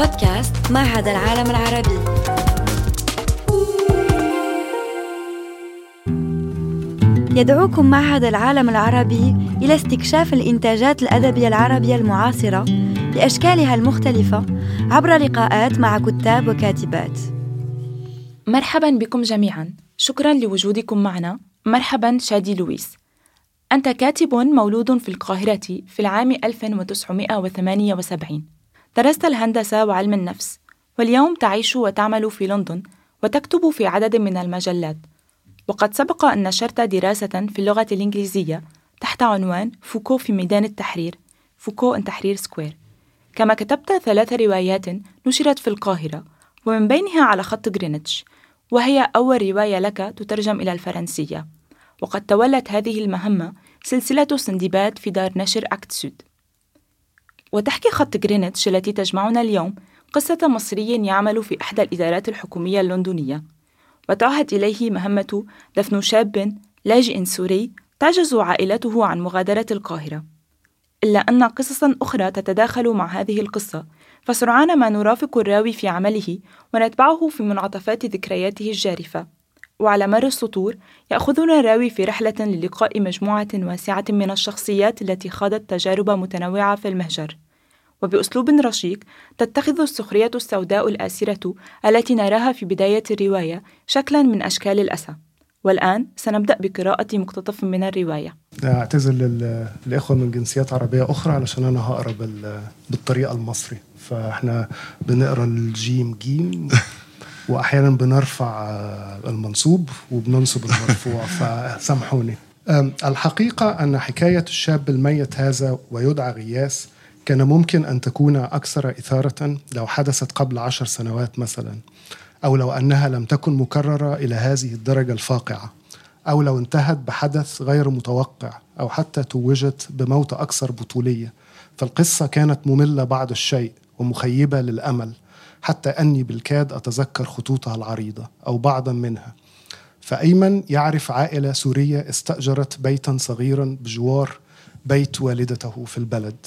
بودكاست معهد العالم العربي. يدعوكم معهد العالم العربي إلى استكشاف الإنتاجات الأدبية العربية المعاصرة بأشكالها المختلفة عبر لقاءات مع كتاب وكاتبات. مرحبا بكم جميعا. شكرا لوجودكم معنا. مرحبا شادي لويس. أنت كاتب مولود في القاهرة في العام 1978 درست الهندسة وعلم النفس واليوم تعيش وتعمل في لندن وتكتب في عدد من المجلات. وقد سبق أن نشرت دراسة في اللغة الإنجليزية تحت عنوان فوكو في ميدان التحرير Foucault in Tahrir Square كما كتبت ثلاث روايات نشرت في القاهرة ومن بينها على خط غرينتش وهي أول رواية لك تترجم إلى الفرنسية. وقد تولت هذه المهمة سلسلة سندباد في دار نشر أكت سود. وتحكي خط غرينتش التي تجمعنا اليوم قصة مصري يعمل في إحدى الإدارات الحكومية اللندنية. وتعهد إليه مهمة دفن شاب لاجئ سوري تعجز عائلته عن مغادرة القاهرة. إلا أن قصصا أخرى تتداخل مع هذه القصة فسرعان ما نرافق الراوي في عمله ونتبعه في منعطفات ذكرياته الجارفة. وعلى مر السطور يأخذنا الراوي في رحلة للقاء مجموعة واسعة من الشخصيات التي خاضت تجارب متنوعة في المهجر. وبأسلوب رشيق تتخذ السخرية السوداء الآسرة التي نراها في بداية الرواية شكلا من أشكال الأسى. والآن سنبدأ بقراءة مقتطف من الرواية. أعتذر للإخوة من جنسيات عربية أخرى علشان أنا هقرا بالطريقة المصري. فإحنا بنقرأ الجيم جيم وأحيانا بنرفع المنصوب وبننصب المرفوع فسامحوني. الحقيقة أن حكاية الشاب الميت هذا ويدعى غياس كان ممكن أن تكون أكثر إثارة لو حدثت قبل عشر سنوات مثلا أو لو أنها لم تكن مكررة إلى هذه الدرجة الفاقعة أو لو انتهت بحدث غير متوقع أو حتى توجت بموت أكثر بطولية. فالقصة كانت مملة بعض الشيء ومخيبة للأمل حتى أني بالكاد أتذكر خطوطها العريضة أو بعضا منها. فأيمن يعرف عائلة سورية استأجرت بيتا صغيرا بجوار بيت والدته في البلد.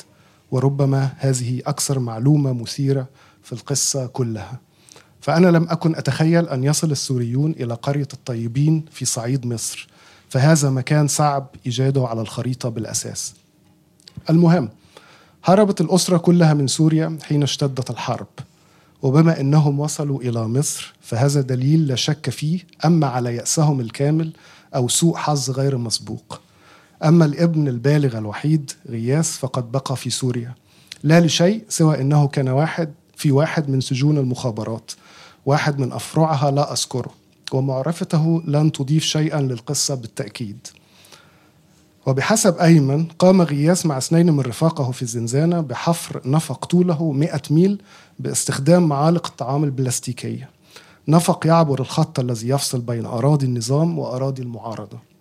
وربما هذه أكثر معلومة مثيرة في القصة كلها. فأنا لم أكن أتخيل أن يصل السوريون إلى قرية الطيبين في صعيد مصر فهذا مكان صعب إيجاده على الخريطة بالأساس. المهم هربت الأسرة كلها من سوريا حين اشتدت الحرب. وبما أنهم وصلوا إلى مصر فهذا دليل لا شك فيه أما على يأسهم الكامل أو سوء حظ غير مسبوق. أما الابن البالغ الوحيد غياس فقد بقى في سوريا. لا لشيء سوى أنه كان واحد في واحد من سجون المخابرات واحد من أفرعها لا أذكره ومعرفته لن تضيف شيئا للقصة بالتأكيد. وبحسب أيمن قام غياس مع اثنين من رفاقه في الزنزانة بحفر نفق طوله 100 ميل باستخدام معالق الطعام البلاستيكية. نفق يعبر الخط الذي يفصل بين أراضي النظام وأراضي المعارضة.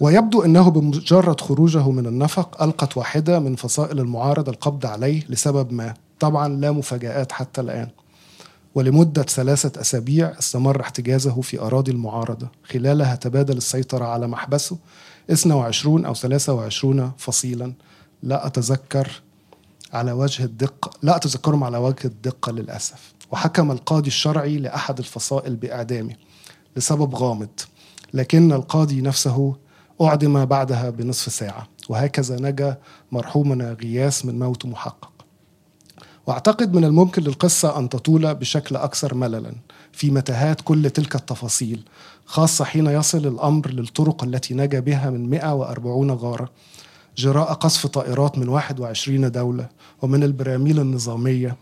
ويبدو أنه بمجرد خروجه من النفق ألقت واحدة من فصائل المعارضة القبض عليه لسبب ما. طبعا لا مفاجآت حتى الآن. ولمدة ثلاثة أسابيع استمر احتجازه في أراضي المعارضة. خلالها تبادل السيطرة على محبسه 22 أو 23 فصيلا. لا أتذكر على وجه الدقة لا أتذكرهم على وجه الدقة للأسف. وحكم القاضي الشرعي لأحد الفصائل بإعدامه لسبب غامض. لكن القاضي نفسه أعدم بعدها بنصف ساعة وهكذا نجا مرحومنا غياس من موت محقق. وأعتقد من الممكن للقصة أن تطول بشكل أكثر مللا في متاهات كل تلك التفاصيل خاصة حين يصل الأمر للطرق التي نجا بها من 140 غارة جراء قصف طائرات من 21 دولة ومن البراميل النظامية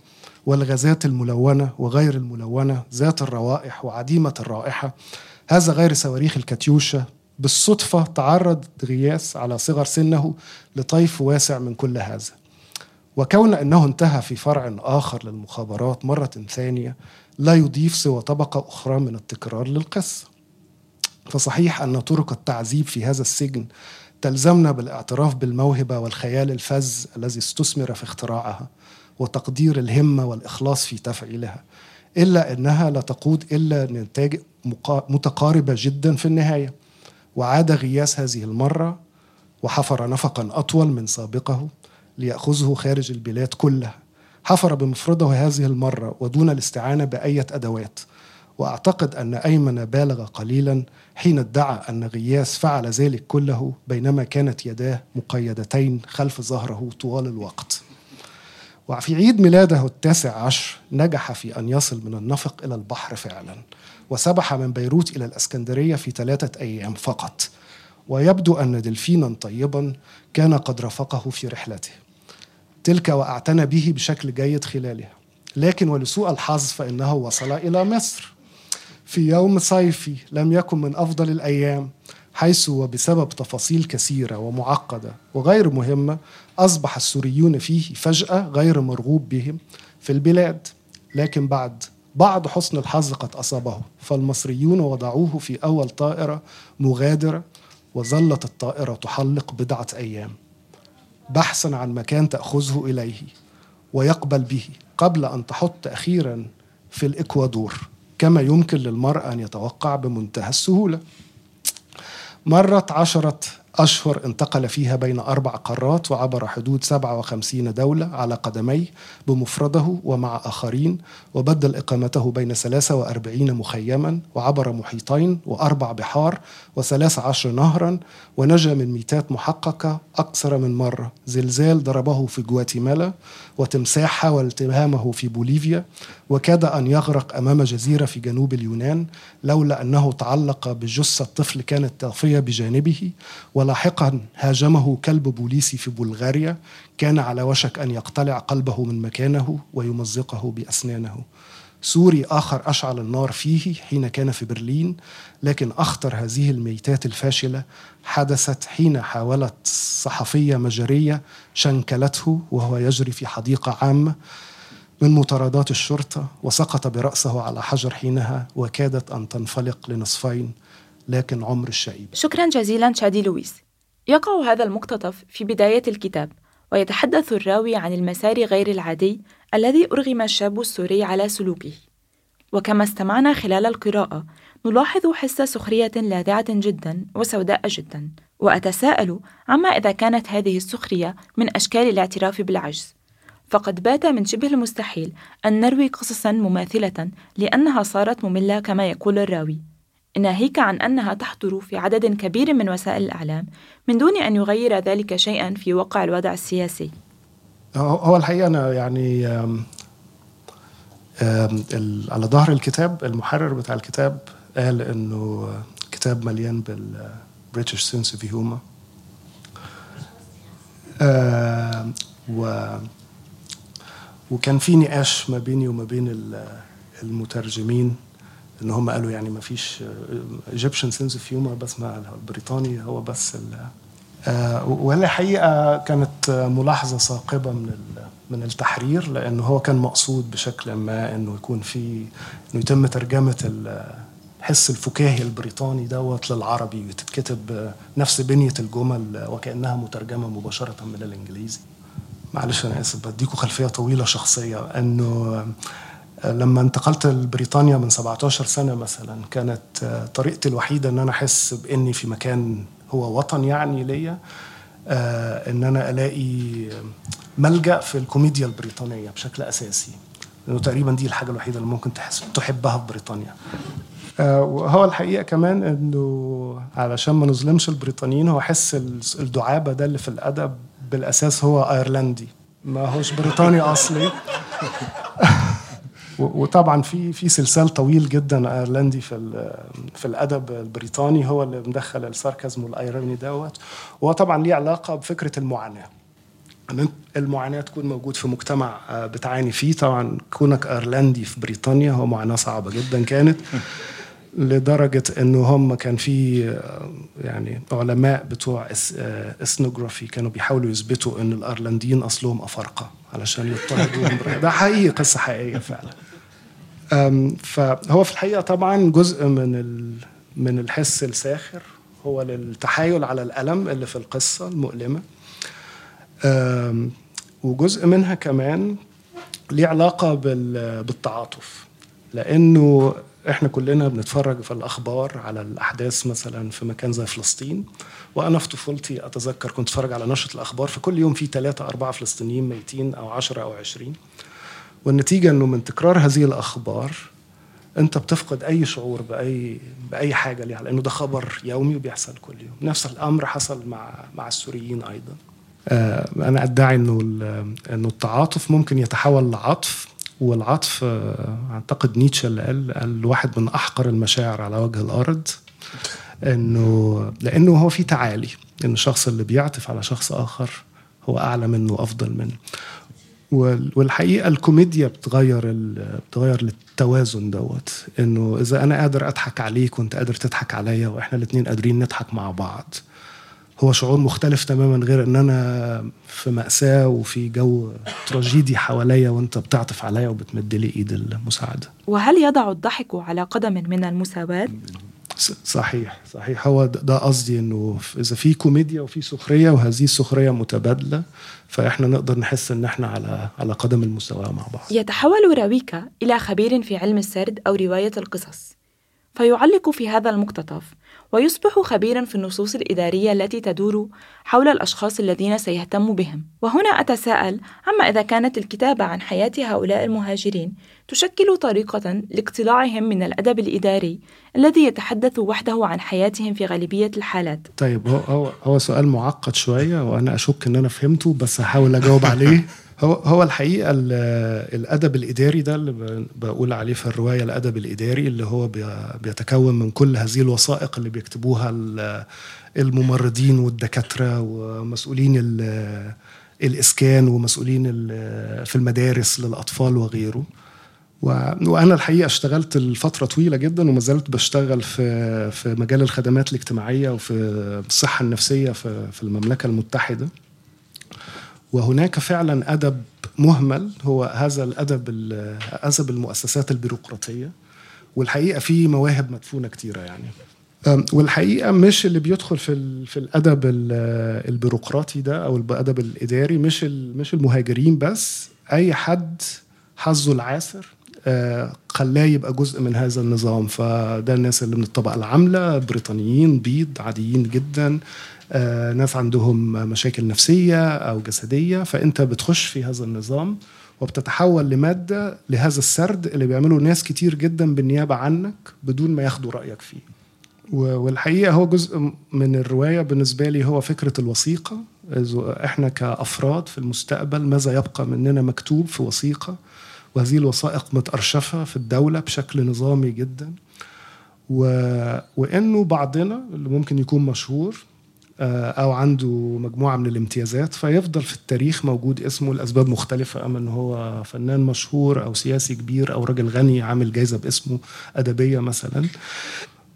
والغازات الملونة وغير الملونة ذات الروائح وعديمة الرائحة هذا غير صواريخ الكاتيوشا بالصدفة تعرض غياس على صغر سنه لطيف واسع من كل هذا. وكون أنه انتهى في فرع آخر للمخابرات مرة ثانية لا يضيف سوى طبقة أخرى من التكرار للقصة. فصحيح أن طرق التعذيب في هذا السجن تلزمنا بالاعتراف بالموهبة والخيال الفذ الذي استثمر في اختراعها وتقدير الهمة والإخلاص في تفعيلها إلا أنها لا تقود إلا نتاج متقاربة جدا في النهاية. وعاد غياس هذه المرة وحفر نفقا أطول من سابقه ليأخذه خارج البلاد كلها. حفر بمفرده هذه المرة ودون الاستعانة بأية أدوات. وأعتقد أن أيمن بالغ قليلا حين ادعى أن غياث فعل ذلك كله بينما كانت يداه مقيدتين خلف ظهره طوال الوقت. وفي عيد ميلاده التاسع عشر نجح في أن يصل من النفق إلى البحر فعلا. وسبح من بيروت إلى الأسكندرية في ثلاثة أيام فقط. ويبدو أن دلفينا طيبا كان قد رافقه في رحلته. تلك وأعتنى به بشكل جيد خلالها لكن ولسوء الحظ فإنه وصل إلى مصر. في يوم صيفي لم يكن من أفضل الأيام حيث وبسبب تفاصيل كثيرة ومعقدة وغير مهمة أصبح السوريون فيه فجأة غير مرغوب بهم في البلاد. لكن بعد بعض حسن الحظ قد أصابه فالمصريون وضعوه في أول طائرة مغادرة وظلت الطائرة تحلق بضعة أيام. بحثا عن مكان تأخذه إليه ويقبل به قبل أن تحط أخيرا في الإكوادور. كما يمكن للمرأة أن يتوقع بمنتهى السهولة. مرت عشرة أشهر انتقل فيها بين أربع قارات وعبر حدود 57 دولة على قدميه بمفرده ومع آخرين وبدل إقامته بين 43 مخيما وعبر محيطين وأربع بحار وثلاث عشر نهرا ونجا من ميتات محققة أكثر من مرة. زلزال ضربه في جواتيمالا وتمساح حاول التهامه في بوليفيا وكاد أن يغرق أمام جزيرة في جنوب اليونان لولا أنه تعلق بجثة طفل كانت طافية بجانبه ولاحقا هاجمه كلب بوليسي في بلغاريا كان على وشك أن يقتلع قلبه من مكانه ويمزقه بأسنانه. سوري آخر أشعل النار فيه حين كان في برلين لكن أخطر هذه الميتات الفاشلة حدثت حين حاولت صحفية مجرية شنكلته وهو يجري في حديقة عامة من مطاردات الشرطة وسقط برأسه على حجر حينها وكادت أن تنفلق لنصفين. لكن عمر الشعيب شكرا جزيلا شادي لويس. يقع هذا المقتطف في بداية الكتاب ويتحدث الراوي عن المسار غير العادي الذي أرغم الشاب السوري على سلوكه. وكما استمعنا خلال القراءة نلاحظ حس سخرية لاذعة جدا وسوداء جدا. وأتساءل عما إذا كانت هذه السخرية من أشكال الاعتراف بالعجز. فقد بات من شبه المستحيل أن نروي قصصا مماثلة لأنها صارت مملة كما يقول الراوي. ناهيك عن أنها تحضر في عدد كبير من وسائل الإعلام من دون أن يغير ذلك شيئا في واقع الوضع السياسي. هو الحقيقة أنا يعني على ظهر الكتاب المحرر بتاع الكتاب قال إنه كتاب مليان بال British sense of humor و وكان في نقاش ما بيني وما بين المترجمين إن هم قالوا يعني ما فيش Egyptian sense of humor بس مع البريطاني هو بس آه وهي الحقيقة كانت ملاحظة ثاقبه من من التحرير لأنه هو كان مقصود بشكل ما إنه يكون في إنه يتم ترجمة الحس الفكاهي البريطاني دوت للعربي وتتكتب نفس بنية الجمل وكأنها مترجمة مباشرة من الإنجليزي. معلش أنا آسف بديكوا خلفية طويلة شخصية إنه لما انتقلت لبريطانيا من 17 سنة مثلا كانت طريقتي الوحيدة إن أنا أحس بإني في مكان هو وطن يعني ليا إن أنا ألاقي ملجأ في الكوميديا البريطانية بشكل أساسي. لأنه تقريبا دي الحاجة الوحيدة اللي ممكن تحس تحبها في بريطانيا. وهو الحقيقة كمان إنه علشان ما نظلمش البريطانيين هو حس الدعابة ده اللي في الأدب بالأساس هو أيرلندي. ما هوش بريطاني أصلي. وطبعا في في سلسال طويل جدا أيرلندي في في الأدب البريطاني هو اللي مدخل ال sarcasm وال irony دوت. وهو طبعا ليه علاقة بفكرة المعاناة. إن المعاناة تكون موجود في مجتمع بتعاني فيه. طبعا كونك أيرلندي في بريطانيا هو معاناة صعبة جدا كانت لدرجة إنه هم كان في يعني علماء بتوع إثنوغرافي كانوا بيحاولوا يثبتوا إن الأيرلنديين أصلهم أفارقة علشان يضطهدوهم. ده حقيقي قصة حقيقية فعلا. فهو في الحقيقة طبعا جزء من من الحس الساخر هو للتحايل على الألم اللي في القصة المؤلمة. وجزء منها كمان ليه علاقة بالتعاطف. لأنه إحنا كلنا بنتفرج في الأخبار على الأحداث مثلا في مكان زي فلسطين وأنا في طفولتي أتذكر كنت أتفرج على نشرة الأخبار فكل يوم في ثلاثة أربعة فلسطينيين ميتين أو عشرة أو عشرين. والنتيجة إنه من تكرار هذه الأخبار أنت بتفقد أي شعور بأي بأي حاجة ليها لأنه ده خبر يومي وبيحصل كل يوم. نفس الأمر حصل مع مع السوريين أيضا. آه، أنا أدعي إنه إنه التعاطف ممكن يتحول لعطف والعطف آه، أعتقد نيتشه اللي قال قال واحد من أحقر المشاعر على وجه الأرض إنه لأنه هو في تعالي إن الشخص اللي بيعطف على شخص آخر هو أعلى منه وأفضل منه. والحقيقة الكوميديا بتغير بتغير التوازن دوت. إنه إذا أنا قادر أضحك عليك وانت قادر تضحك عليا وإحنا الاثنين قادرين نضحك مع بعض. هو شعور مختلف تماما غير إن أنا في مأساة وفي جو تراجيدي حواليا وأنت بتعطف عليا وبتمد لي إيد المساعدة. وهل يضع الضحك على قدم من المساواة؟ صحيح صحيح هو ده قصدي إنه إذا في كوميديا وفي سخرية وهذه السخرية متبادلة فإحنا نقدر نحس إن إحنا على على قدم المساواه مع بعض. يتحول راويكا إلى خبير في علم السرد أو رواية القصص. فيعلق في هذا المقتطف ويصبح خبيرا في النصوص الإدارية التي تدور حول الأشخاص الذين سيهتم بهم. وهنا أتساءل عما إذا كانت الكتابة عن حياة هؤلاء المهاجرين تشكل طريقة لاقتلاعهم من الأدب الإداري الذي يتحدث وحده عن حياتهم في غالبية الحالات؟ طيب هو, هو, هو سؤال معقد شوية وأنا أشك أن أنا فهمته بس هحاول أجاوب عليه. هو هو الحقيقة الأدب الإداري ده اللي بقول عليه في الرواية الأدب الإداري اللي هو بيتكون من كل هذه الوثائق اللي بيكتبوها الممرضين والدكاترة ومسؤولين الإسكان ومسؤولين في المدارس للأطفال وغيره. وأنا الحقيقة اشتغلت لفترة طويلة جدا وما زلت بشتغل في في مجال الخدمات الاجتماعية وفي الصحة النفسية في المملكة المتحدة. وهناك فعلا أدب مهمل هو هذا الأدب أدب المؤسسات البيروقراطية والحقيقة في مواهب مدفونة كتيرة يعني. والحقيقة مش اللي بيدخل في في الأدب البيروقراطي ده أو الأدب الإداري مش مش المهاجرين بس أي حد حظه العاسر آه، خلاه يبقى جزء من هذا النظام. فده الناس اللي من الطبقة العاملة بريطانيين بيض عاديين جدا ناس عندهم مشاكل نفسية أو جسدية فأنت بتخش في هذا النظام وبتتحول لمادة لهذا السرد اللي بيعمله ناس كتير جدا بالنيابة عنك بدون ما ياخدوا رأيك فيه. والحقيقة هو جزء من الرواية بالنسبة لي هو فكرة الوثيقة. إحنا كأفراد في المستقبل ماذا يبقى مننا مكتوب في وثيقة؟ وهذه الوثائق متأرشفة في الدولة بشكل نظامي جدا. و... وإنه بعضنا اللي ممكن يكون مشهور آه، أو عنده مجموعة من الامتيازات فيفضل في التاريخ موجود اسمه لأسباب مختلفة أما إن هو فنان مشهور أو سياسي كبير أو راجل غني عامل جايزة باسمه أدبية مثلا.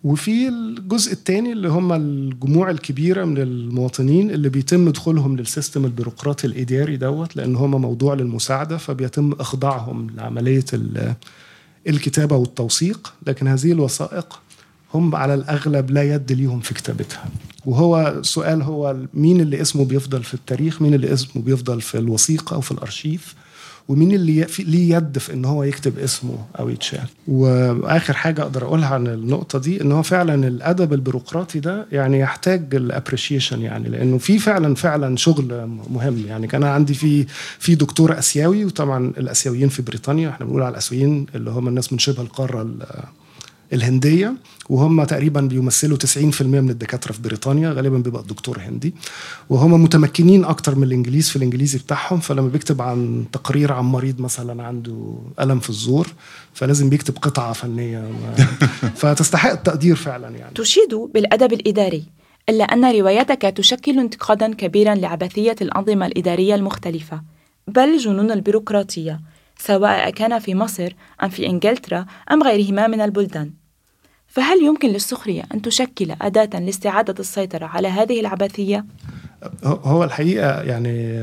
وفي الجزء الثاني اللي هم الجموع الكبيرة من المواطنين اللي بيتم دخولهم للسيستم البيروقراطي الإداري دوت لأن هم موضوع للمساعدة فبيتم إخضاعهم لعملية الكتابة والتوثيق لكن هذه الوثائق هم على الأغلب لا يد ليهم في كتابتها. وهو سؤال هو مين اللي اسمه بيفضل في التاريخ؟ مين اللي اسمه بيفضل في الوثيقة أو في الأرشيف؟ ومين اللي ليه يد في إن هو يكتب اسمه أو يتشال؟ وآخر حاجة أقدر أقولها عن النقطة دي إن هو فعلا الأدب البيروقراطي ده يعني يحتاج الابريشيشن يعني لأنه في فعلا فعلا شغل مهم يعني. كان عندي في في دكتور آسيوي وطبعا الآسيويين في بريطانيا إحنا بنقول على الآسيويين اللي هم الناس من شبه القارة الهندية. وهم تقريبا بيمثلوا 90% من الدكاترة في بريطانيا غالبا بيبقى الدكتور هندي. وهم متمكنين أكتر من الإنجليز في الإنجليزي بتاعهم فلما بيكتب عن تقرير عن مريض مثلا عنده ألم في الزور فلازم بيكتب قطعة فنية. فتستحق التقدير فعلا يعني. تشيد بالأدب الإداري إلا أن روايتك تشكل انتقادا كبيرا لعبثية الأنظمة الإدارية المختلفة. بل جنون البيروقراطية سواء كان في مصر أم في إنجلترا أم غيرهما من البلدان. فهل يمكن للسخرية أن تشكل أداة لاستعادة السيطرة على هذه العبثية؟ هو الحقيقة يعني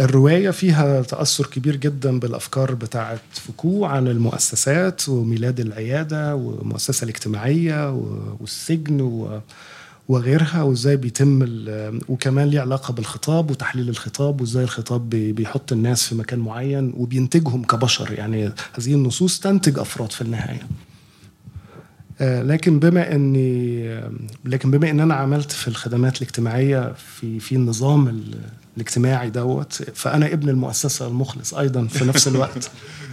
الرواية فيها تأثر كبير جدا بالأفكار بتاعت فوكو عن المؤسسات وميلاد العيادة والمؤسسة الاجتماعية والسجن و وغيرها وإزاي بيتم وكمان ليه علاقة بالخطاب وتحليل الخطاب وإزاي الخطاب بيحط الناس في مكان معين وبينتجهم كبشر. يعني هذه النصوص تنتج أفراد في النهاية. آه، لكن بما إني لكن بما إن أنا عملت في الخدمات الاجتماعية في في النظام الاجتماعي دوت فأنا ابن المؤسسة المخلص أيضا في نفس الوقت.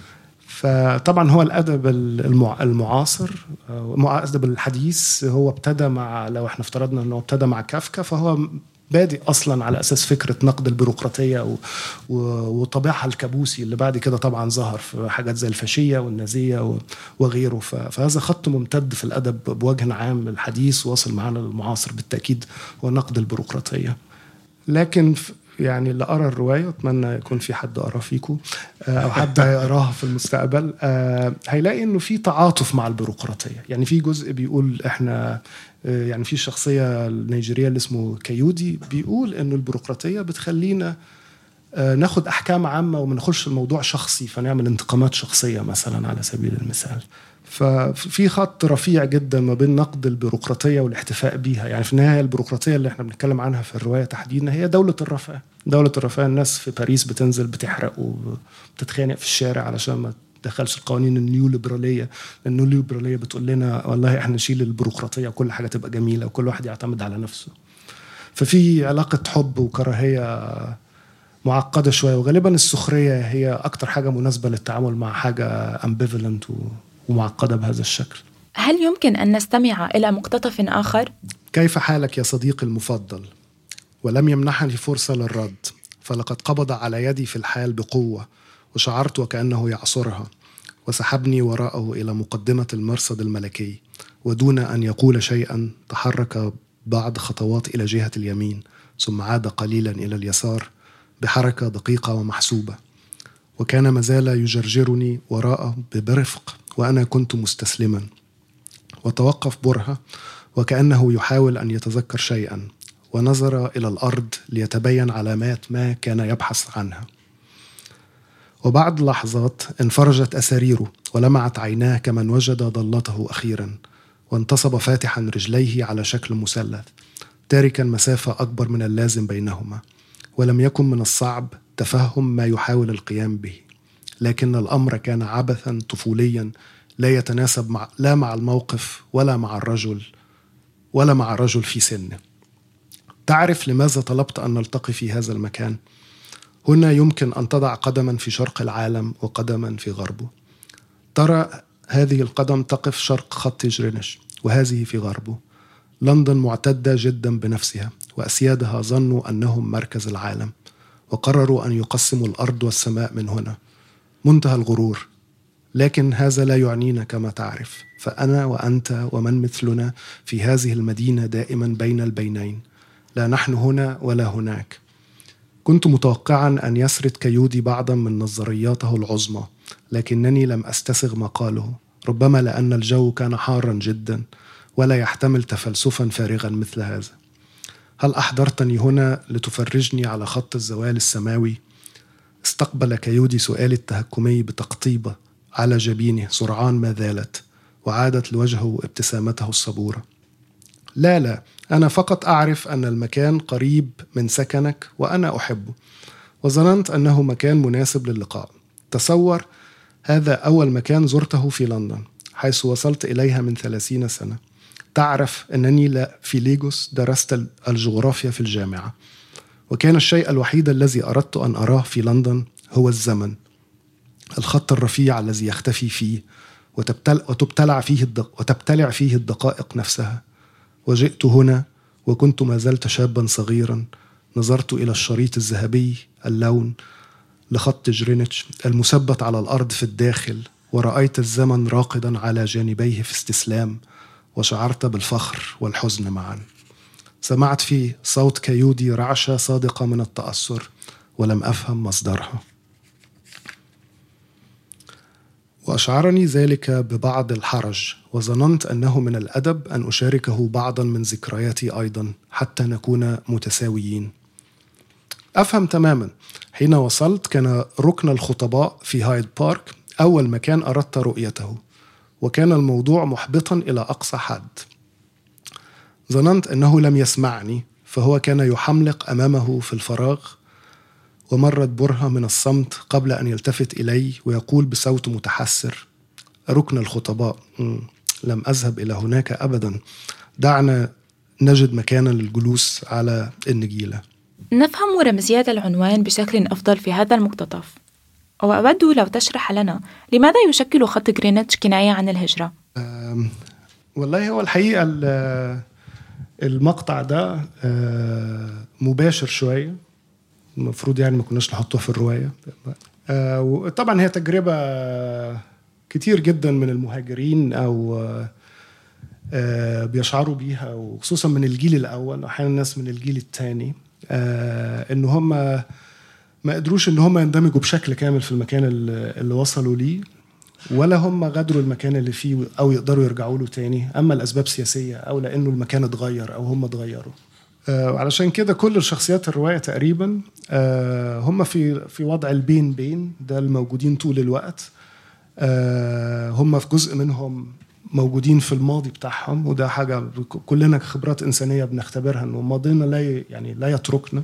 فطبعا هو الأدب المعاصر الادب الحديث هو ابتدى مع لو إحنا افترضنا إنه ابتدى مع كافكا فهو بادئ أصلا على أساس فكرة نقد البيروقراطية و... و... وطابعها الكابوسي اللي بعد كده طبعا ظهر في حاجات زي الفاشية والنازية. وغيره. فهذا خط ممتد في الأدب بوجه عام الحديث واصل معانا للمعاصر بالتأكيد هو نقد البيروقراطية لكن يعني اللي قرا الرواية اتمنى يكون في حد قرا فيكم آه، أو حد هيقراها في المستقبل آه، هيلاقي إنه في تعاطف مع البيروقراطية. يعني في جزء بيقول إحنا آه، يعني في الشخصيه النيجيريه اللي اسمه كيودي بيقول إنه البيروقراطية بتخلينا ناخد أحكام عامة وما الموضوع شخصي فنعمل انتقامات شخصية مثلا على سبيل المثال. ففي خط رفيع جدا ما بين نقد البيروقراطية والاحتفاء بيها. يعني في النهاية البيروقراطية اللي إحنا بنتكلم عنها في الرواية تحديدا هي دولة الرفاه. دولة الرفاه الناس في باريس بتنزل بتحرق وبتتخانق في الشارع علشان ما تدخلش القوانين النيو ليبراليه النيو ليبراليه بتقول لنا والله إحنا نشيل البيروقراطية وكل حاجة تبقى جميلة وكل واحد يعتمد على نفسه. ففي علاقة حب وكراهية معقدة شوية وغالبا السخرية هي أكتر حاجة مناسبة للتعامل مع حاجة ambivalent ومعقده بهذا الشكل. هل يمكن أن نستمع إلى مقتطف آخر؟ كيف حالك يا صديقي المفضل؟ ولم يمنحني فرصة للرد فلقد قبض على يدي في الحال بقوة وشعرت وكأنه يعصرها وسحبني وراءه إلى مقدمة المرصد الملكي ودون أن يقول شيئا تحرك بعض خطوات إلى جهة اليمين ثم عاد قليلا إلى اليسار بحركة دقيقة ومحسوبة وكان مازال يجرجرني وراءه برفق وأنا كنت مستسلما. وتوقف برهة وكأنه يحاول أن يتذكر شيئا ونظر إلى الأرض ليتبين علامات ما كان يبحث عنها. وبعد لحظات انفرجت أساريره ولمعت عيناه كمن وجد ضلته أخيرا وانتصب فاتحا رجليه على شكل مثلث تاركا مسافة أكبر من اللازم بينهما ولم يكن من الصعب تفهم ما يحاول القيام به. لكن الأمر كان عبثا طفوليا لا يتناسب مع لا مع الموقف ولا مع الرجل ولا مع الرجل في سنه. تعرف لماذا طلبت أن نلتقي في هذا المكان؟ هنا يمكن أن تضع قدما في شرق العالم وقدما في غربه. ترى هذه القدم تقف شرق خط جرينش وهذه في غربه. لندن معتدة جدا بنفسها وأسيادها ظنوا أنهم مركز العالم وقرروا أن يقسموا الأرض والسماء من هنا. منتهى الغرور. لكن هذا لا يعنينا كما تعرف. فأنا وأنت ومن مثلنا في هذه المدينة دائما بين البينين. لا نحن هنا ولا هناك. كنت متوقعا أن يسرد كيودي بعضا من نظرياته العظمى لكنني لم أستسغ ما قاله ربما لأن الجو كان حارا جدا ولا يحتمل تفلسفا فارغا مثل هذا. هل أحضرتني هنا لتفرجني على خط الزوال السماوي؟ استقبل كيودي سؤالي التهكمي بتقطيبه على جبينه سرعان ما ذالت وعادت لوجهه ابتسامته الصبورة. لا لا أنا فقط أعرف أن المكان قريب من سكنك وأنا احبه وظننت أنه مكان مناسب للقاء. تصور هذا أول مكان زرته في لندن حيث وصلت إليها من ثلاثين سنة. تعرف أنني لا في ليغوس درست الجغرافيا في الجامعة. وكان الشيء الوحيد الذي أردت أن أراه في لندن هو الزمن الخط الرفيع الذي يختفي فيه وتبتل وتبتلع فيه الدق وتبتلع فيه الدقائق نفسها. وجئت هنا وكنت ما زلت شابا صغيرا نظرت إلى الشريط الذهبي اللون لخط جرينتش المثبت على الأرض في الداخل ورأيت الزمن راقدا على جانبيه في استسلام وشعرت بالفخر والحزن معا. سمعت في صوت كيودي رعشة صادقة من التأثر ولم أفهم مصدرها. وأشعرني ذلك ببعض الحرج وظننت أنه من الأدب أن أشاركه بعضا من ذكرياتي أيضا حتى نكون متساويين. أفهم تماما. حين وصلت كان ركن الخطباء في هايد بارك أول مكان أردت رؤيته وكان الموضوع محبطا إلى أقصى حد. ظننت أنه لم يسمعني فهو كان يحملق أمامه في الفراغ ومرت برهة من الصمت قبل أن يلتفت إلي ويقول بصوت متحسر ركن الخطباء. لم أذهب إلى هناك أبدا. دعنا نجد مكانا للجلوس على النجيلة. نفهم رمزيات العنوان بشكل أفضل في هذا المقتطف. وأود لو تشرح لنا لماذا يشكل خط غرينتش كناية عن الهجرة؟ والله هو الحقيقة المقطع ده مباشر شوية. المفروض يعني ما كناش نحطه في الرواية. وطبعا هي تجربة كتير جدا من المهاجرين أو بيشعروا بيها وخصوصا من الجيل الأول أحيانا الناس من الجيل الثاني. إن هم ما قدروش إن هم يندمجوا بشكل كامل في المكان اللي وصلوا ليه. ولا هم غادروا المكان اللي فيه أو يقدروا يرجعوا له تاني أما الأسباب سياسيه أو لأنه المكان اتغير أو هم اتغيروا. آه علشان كده كل الشخصيات الرواية تقريبا آه هم في في وضع البين بين ده الموجودين طول الوقت. آه هم في جزء منهم موجودين في الماضي بتاعهم وده حاجة كلنا كخبرات إنسانية بنختبرها إنه ماضينا لا يعني لا يتركنا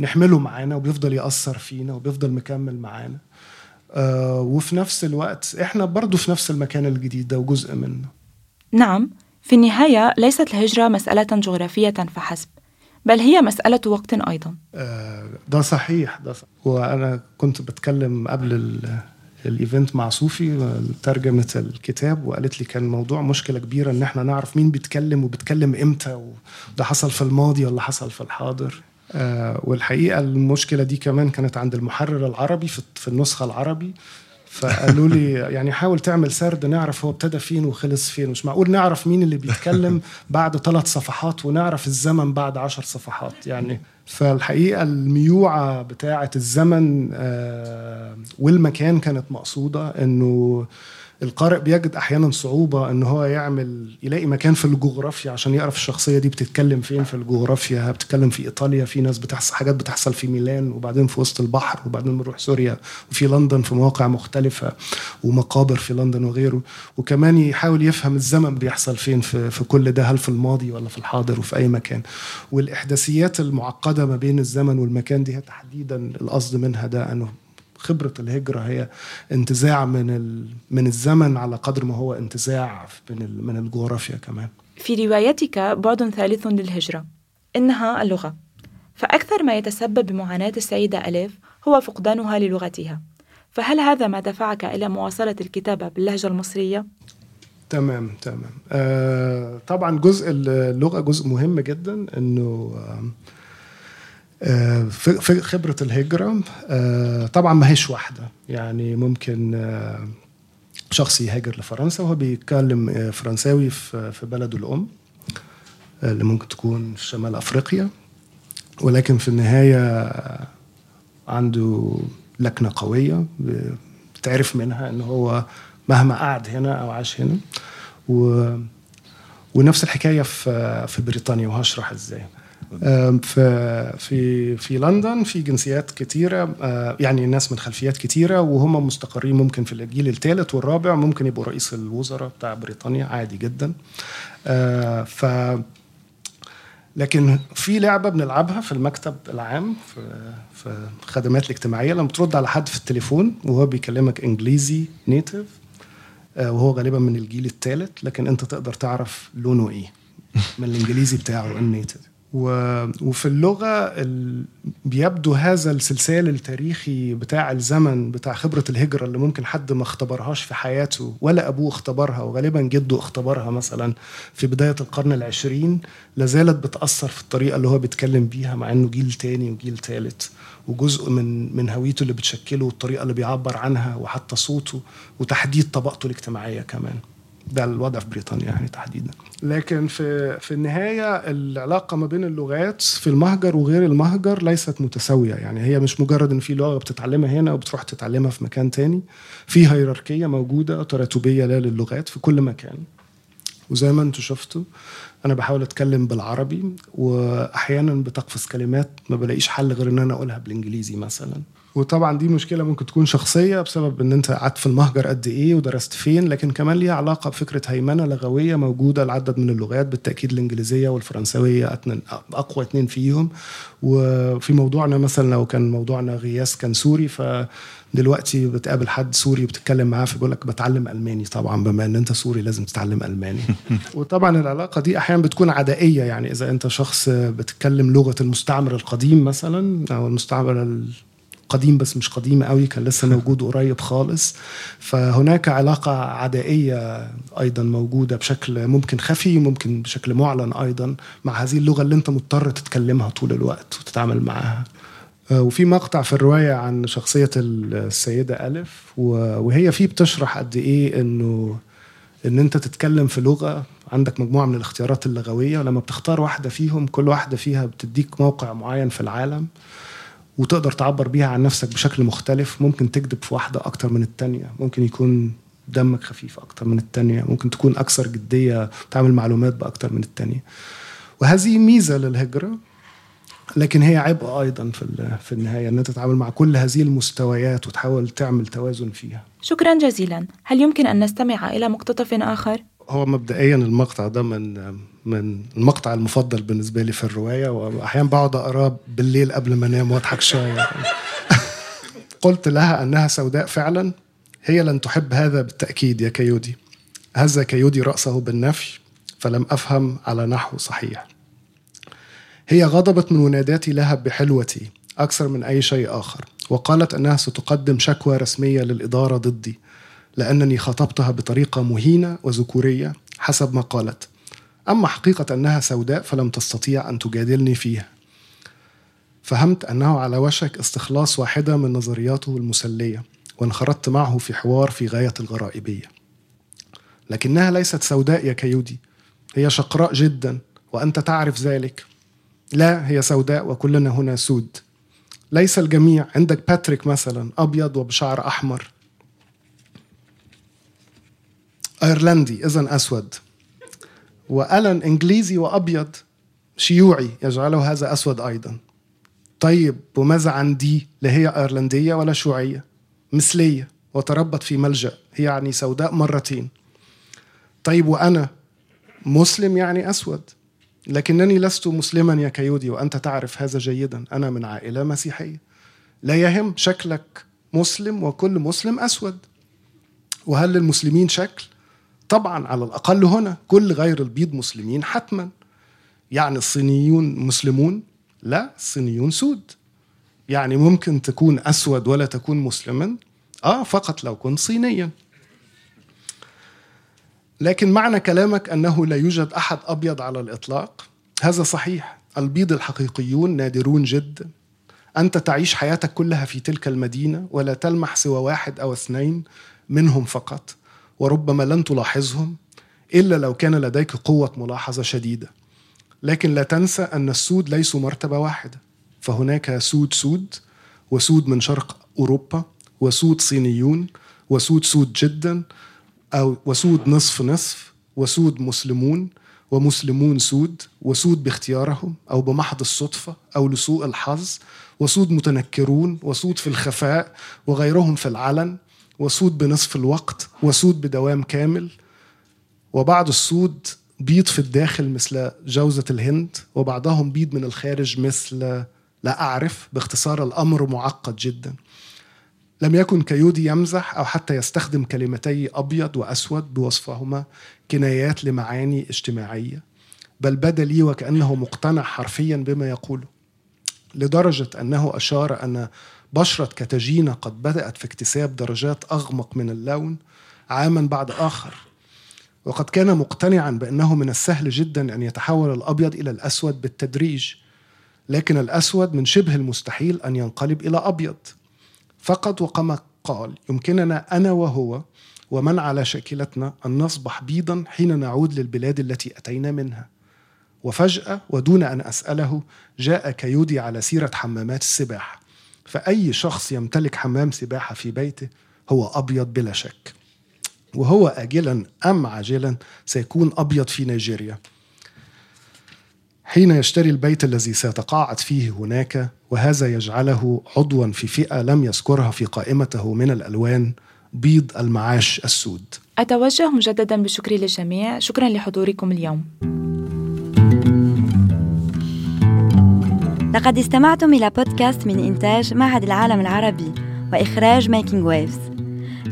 نحمله معانا وبيفضل يأثر فينا وبيفضل مكمل معانا. وفي نفس الوقت إحنا برضو في نفس المكان الجديد ده وجزء منه نعم في النهاية ليست الهجرة مسألة جغرافية فحسب بل هي مسألة وقت أيضا آه ده صحيح ده صحيح. وأنا كنت بتكلم قبل الإيفنت مع صوفي ترجمة الكتاب وقالت لي كان موضوع مشكلة كبيرة إن إحنا نعرف مين بيتكلم وبيتكلم إمتى وده حصل في الماضي ولا حصل في الحاضر آه والحقيقة المشكلة دي كمان كانت عند المحرر العربي في, النسخة العربي. فقالوا لي يعني حاول تعمل سرد نعرف هو ابتدى فين وخلص فين. مش معقول نعرف مين اللي بيتكلم بعد ثلاث صفحات ونعرف الزمن بعد عشر صفحات. يعني فالحقيقة الميوعة بتاعة الزمن آه والمكان كانت مقصودة إنه القارئ بيجد أحيانا صعوبة إن هو يعمل يلاقي مكان في الجغرافيا عشان يعرف الشخصية دي بتتكلم فين في الجغرافيا بتتكلم في إيطاليا في ناس بتحصل حاجات بتحصل في ميلان وبعدين في وسط البحر وبعدين بنروح سوريا وفي لندن في مواقع مختلفة ومقابر في لندن وغيره وكمان يحاول يفهم الزمن بيحصل فين في, في كل ده هل في الماضي ولا في الحاضر وفي أي مكان. والإحداثيات المعقدة ما بين الزمن والمكان دي تحديدا القصد منها ده أنه خبرة الهجرة هي انتزاع من من الزمن على قدر ما هو انتزاع من من الجغرافيا كمان. في روايتك بعد ثالث للهجرة إنها اللغة. فأكثر ما يتسبب بمعاناة السيدة أليف هو فقدانها للغتها. فهل هذا ما دفعك إلى مواصلة الكتابة باللهجة المصرية؟ تمام تمام. آه طبعا جزء اللغة جزء مهم جدا إنه آه في خبرة الهجرة طبعا ما هيش واحدة. يعني ممكن شخص يهاجر لفرنسا وهو بيتكلم فرنساوي في بلده الأم اللي ممكن تكون في شمال أفريقيا. ولكن في النهاية عنده لكنة قوية بتعرف منها إن هو مهما قعد هنا أو عاش هنا. و ونفس الحكاية في في بريطانيا وهشرح إزاي. في في في لندن في جنسيات كتيرة يعني ناس من خلفيات كتيرة وهم مستقرين ممكن في الجيل الثالث والرابع ممكن يبقوا رئيس الوزراء بتاع بريطانيا عادي جدا. ف لكن في لعبة بنلعبها في المكتب العام في في الخدمات الاجتماعية لما ترد على حد في التليفون وهو بيكلمك إنجليزي native وهو غالبا من الجيل الثالث لكن أنت تقدر تعرف لونه إيه من الإنجليزي بتاعه ال native وفي اللغة ال... بيبدو هذا السلسال التاريخي بتاع الزمن بتاع خبرة الهجرة اللي ممكن حد ما اختبرهاش في حياته ولا أبوه اختبرها وغالبا جده اختبرها مثلا في بداية القرن العشرين لازالت بتأثر في الطريقة اللي هو بيتكلم بيها مع إنه جيل تاني وجيل تالت وجزء من من هويته اللي بتشكله والطريقة اللي بيعبر عنها وحتى صوته وتحديد طبقته الاجتماعية كمان. ده الوضع في بريطانيا يعني تحديدا. لكن في في النهاية العلاقة ما بين اللغات في المهجر وغير المهجر ليست متساوية. يعني هي مش مجرد إن في لغة بتتعلمها هنا وبتروح تتعلمها في مكان تاني. في هيراركيه موجودة تراتبية لا للغات في كل مكان. وزي ما أنتم شفتوا أنا بحاول أتكلم بالعربي واحيانا بتقفز كلمات ما بلاقيش حل غير إن أنا أقولها بالإنجليزي مثلا. وطبعا دي مشكلة ممكن تكون شخصية بسبب إن أنت قعدت في المهجر قد إيه ودرست فين لكن كمان ليها علاقة بفكرة هيمنة لغوية موجودة لعدد من اللغات بالتأكيد الإنجليزية والفرنسويه أقوى اتنين فيهم. وفي موضوعنا مثلا لو كان موضوعنا غياس كان سوري ف دلوقتي بتقابل حد سوري وبتتكلم معاه فبيقول لك بتعلم ألماني طبعا بما إن أنت سوري لازم تتعلم ألماني. وطبعا العلاقة دي أحيانا بتكون عدائية يعني إذا أنت شخص بتتكلم لغة المستعمر القديم مثلا أو المستعمر قديم بس مش قديم قوي كان لسه موجود قريب خالص. فهناك علاقة عدائية أيضا موجودة بشكل ممكن خفي وممكن بشكل معلن أيضا مع هذه اللغة اللي أنت مضطر تتكلمها طول الوقت وتتعامل معها. آه، وفي مقطع في الرواية عن شخصية السيدة ألف وهي فيه بتشرح قد إيه إنه إن أنت تتكلم في لغة عندك مجموعة من الاختيارات اللغوية ولما بتختار واحدة فيهم كل واحدة فيها بتديك موقع معين في العالم. وتقدر تعبر بيها عن نفسك بشكل مختلف ممكن تكذب في واحدة أكتر من التانية ممكن يكون دمك خفيف أكتر من التانية ممكن تكون أكثر جدية تعمل معلومات بأكتر من التانية وهذه ميزة للهجرة لكن هي عبء أيضا في في النهاية إن أنت تتعامل مع كل هذه المستويات وتحاول تعمل توازن فيها. شكرا جزيلا، هل يمكن أن نستمع إلى مقتطف آخر؟ هو مبدئيا المقطع ده من من المقطع المفضل بالنسبة لي في الرواية واحيانا بقعد أقراه بالليل قبل ما أنام وأضحك شوية. قلت لها أنها سوداء فعلا هي لن تحب هذا بالتأكيد يا كيودي. هز كيودي رأسه بالنفي فلم أفهم على نحو صحيح. هي غضبت من مناداتي لها بحلوتي أكثر من أي شيء آخر وقالت أنها ستقدم شكوى رسمية للإدارة ضدي لأنني خاطبتها بطريقة مهينة وذكورية حسب ما قالت. أما حقيقة أنها سوداء فلم تستطيع أن تجادلني فيها. فهمت أنه على وشك استخلاص واحدة من نظرياته المسلية وانخرطت معه في حوار في غاية الغرائبية. لكنها ليست سوداء يا كيودي. هي شقراء جدا وأنت تعرف ذلك. لا هي سوداء وكلنا هنا سود. ليس الجميع. عندك باتريك مثلا أبيض وبشعر أحمر. أيرلندي إذا أسود. وألن إنجليزي وأبيض شيوعي يجعله هذا أسود أيضا. طيب وماذا عن دي لا هي أيرلندية ولا شيوعية مثلية وتربت في ملجأ هي يعني سوداء مرتين. طيب وأنا مسلم يعني أسود لكنني لست مسلما يا كيودي وأنت تعرف هذا جيدا أنا من عائلة مسيحية. لا يهم شكلك مسلم وكل مسلم أسود. وهل للمسلمين شكل؟ طبعا على الأقل هنا كل غير البيض مسلمين حتما. يعني الصينيون مسلمون لا الصينيون سود. يعني ممكن تكون أسود ولا تكون مسلما. آه فقط لو كنت صينيا. لكن معنى كلامك أنه لا يوجد أحد أبيض على الإطلاق هذا صحيح. البيض الحقيقيون نادرون جدا. أنت تعيش حياتك كلها في تلك المدينة ولا تلمح سوى واحد أو اثنين منهم فقط. وربما لن تلاحظهم إلا لو كان لديك قوة ملاحظة شديدة. لكن لا تنسى أن السود ليسوا مرتبة واحدة. فهناك سود سود وسود من شرق أوروبا وسود صينيون وسود سود جدا أو وسود نصف نصف وسود مسلمون ومسلمون سود وسود باختيارهم أو بمحض الصدفة أو لسوء الحظ وسود متنكرون وسود في الخفاء وغيرهم في العلن وسود بنصف الوقت وسود بدوام كامل وبعض السود بيض في الداخل مثل جوزة الهند وبعضهم بيض من الخارج مثل لا أعرف باختصار الأمر معقد جدا. لم يكن كيودي يمزح أو حتى يستخدم كلمتي أبيض وأسود بوصفهما كنايات لمعاني اجتماعية بل بدا لي وكأنه مقتنع حرفيا بما يقوله لدرجة أنه أشار أن بشرة كتاجينا قد بدأت في اكتساب درجات أغمق من اللون عاما بعد آخر. وقد كان مقتنعا بأنه من السهل جدا أن يتحول الأبيض إلى الأسود بالتدريج لكن الأسود من شبه المستحيل أن ينقلب إلى أبيض. فقط وكما قال يمكننا أنا وهو ومن على شاكلتنا أن نصبح بيضا حين نعود للبلاد التي أتينا منها. وفجأة ودون أن أسأله جاء كيودي على سيرة حمامات السباحة. فأي شخص يمتلك حمام سباحة في بيته هو أبيض بلا شك. وهو آجلا أم عاجلا سيكون أبيض في نيجيريا. حين يشتري البيت الذي سيتقاعد فيه هناك وهذا يجعله عضوا في فئة لم يذكرها في قائمته من الألوان بيض المعاش السود. أتوجه مجددا بالشكر للجميع. شكرا لحضوركم اليوم. لقد استمعتم إلى بودكاست من إنتاج معهد العالم العربي وإخراج Making Waves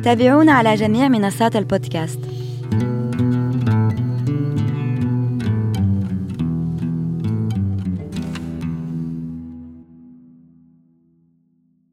تابعونا على جميع منصات البودكاست.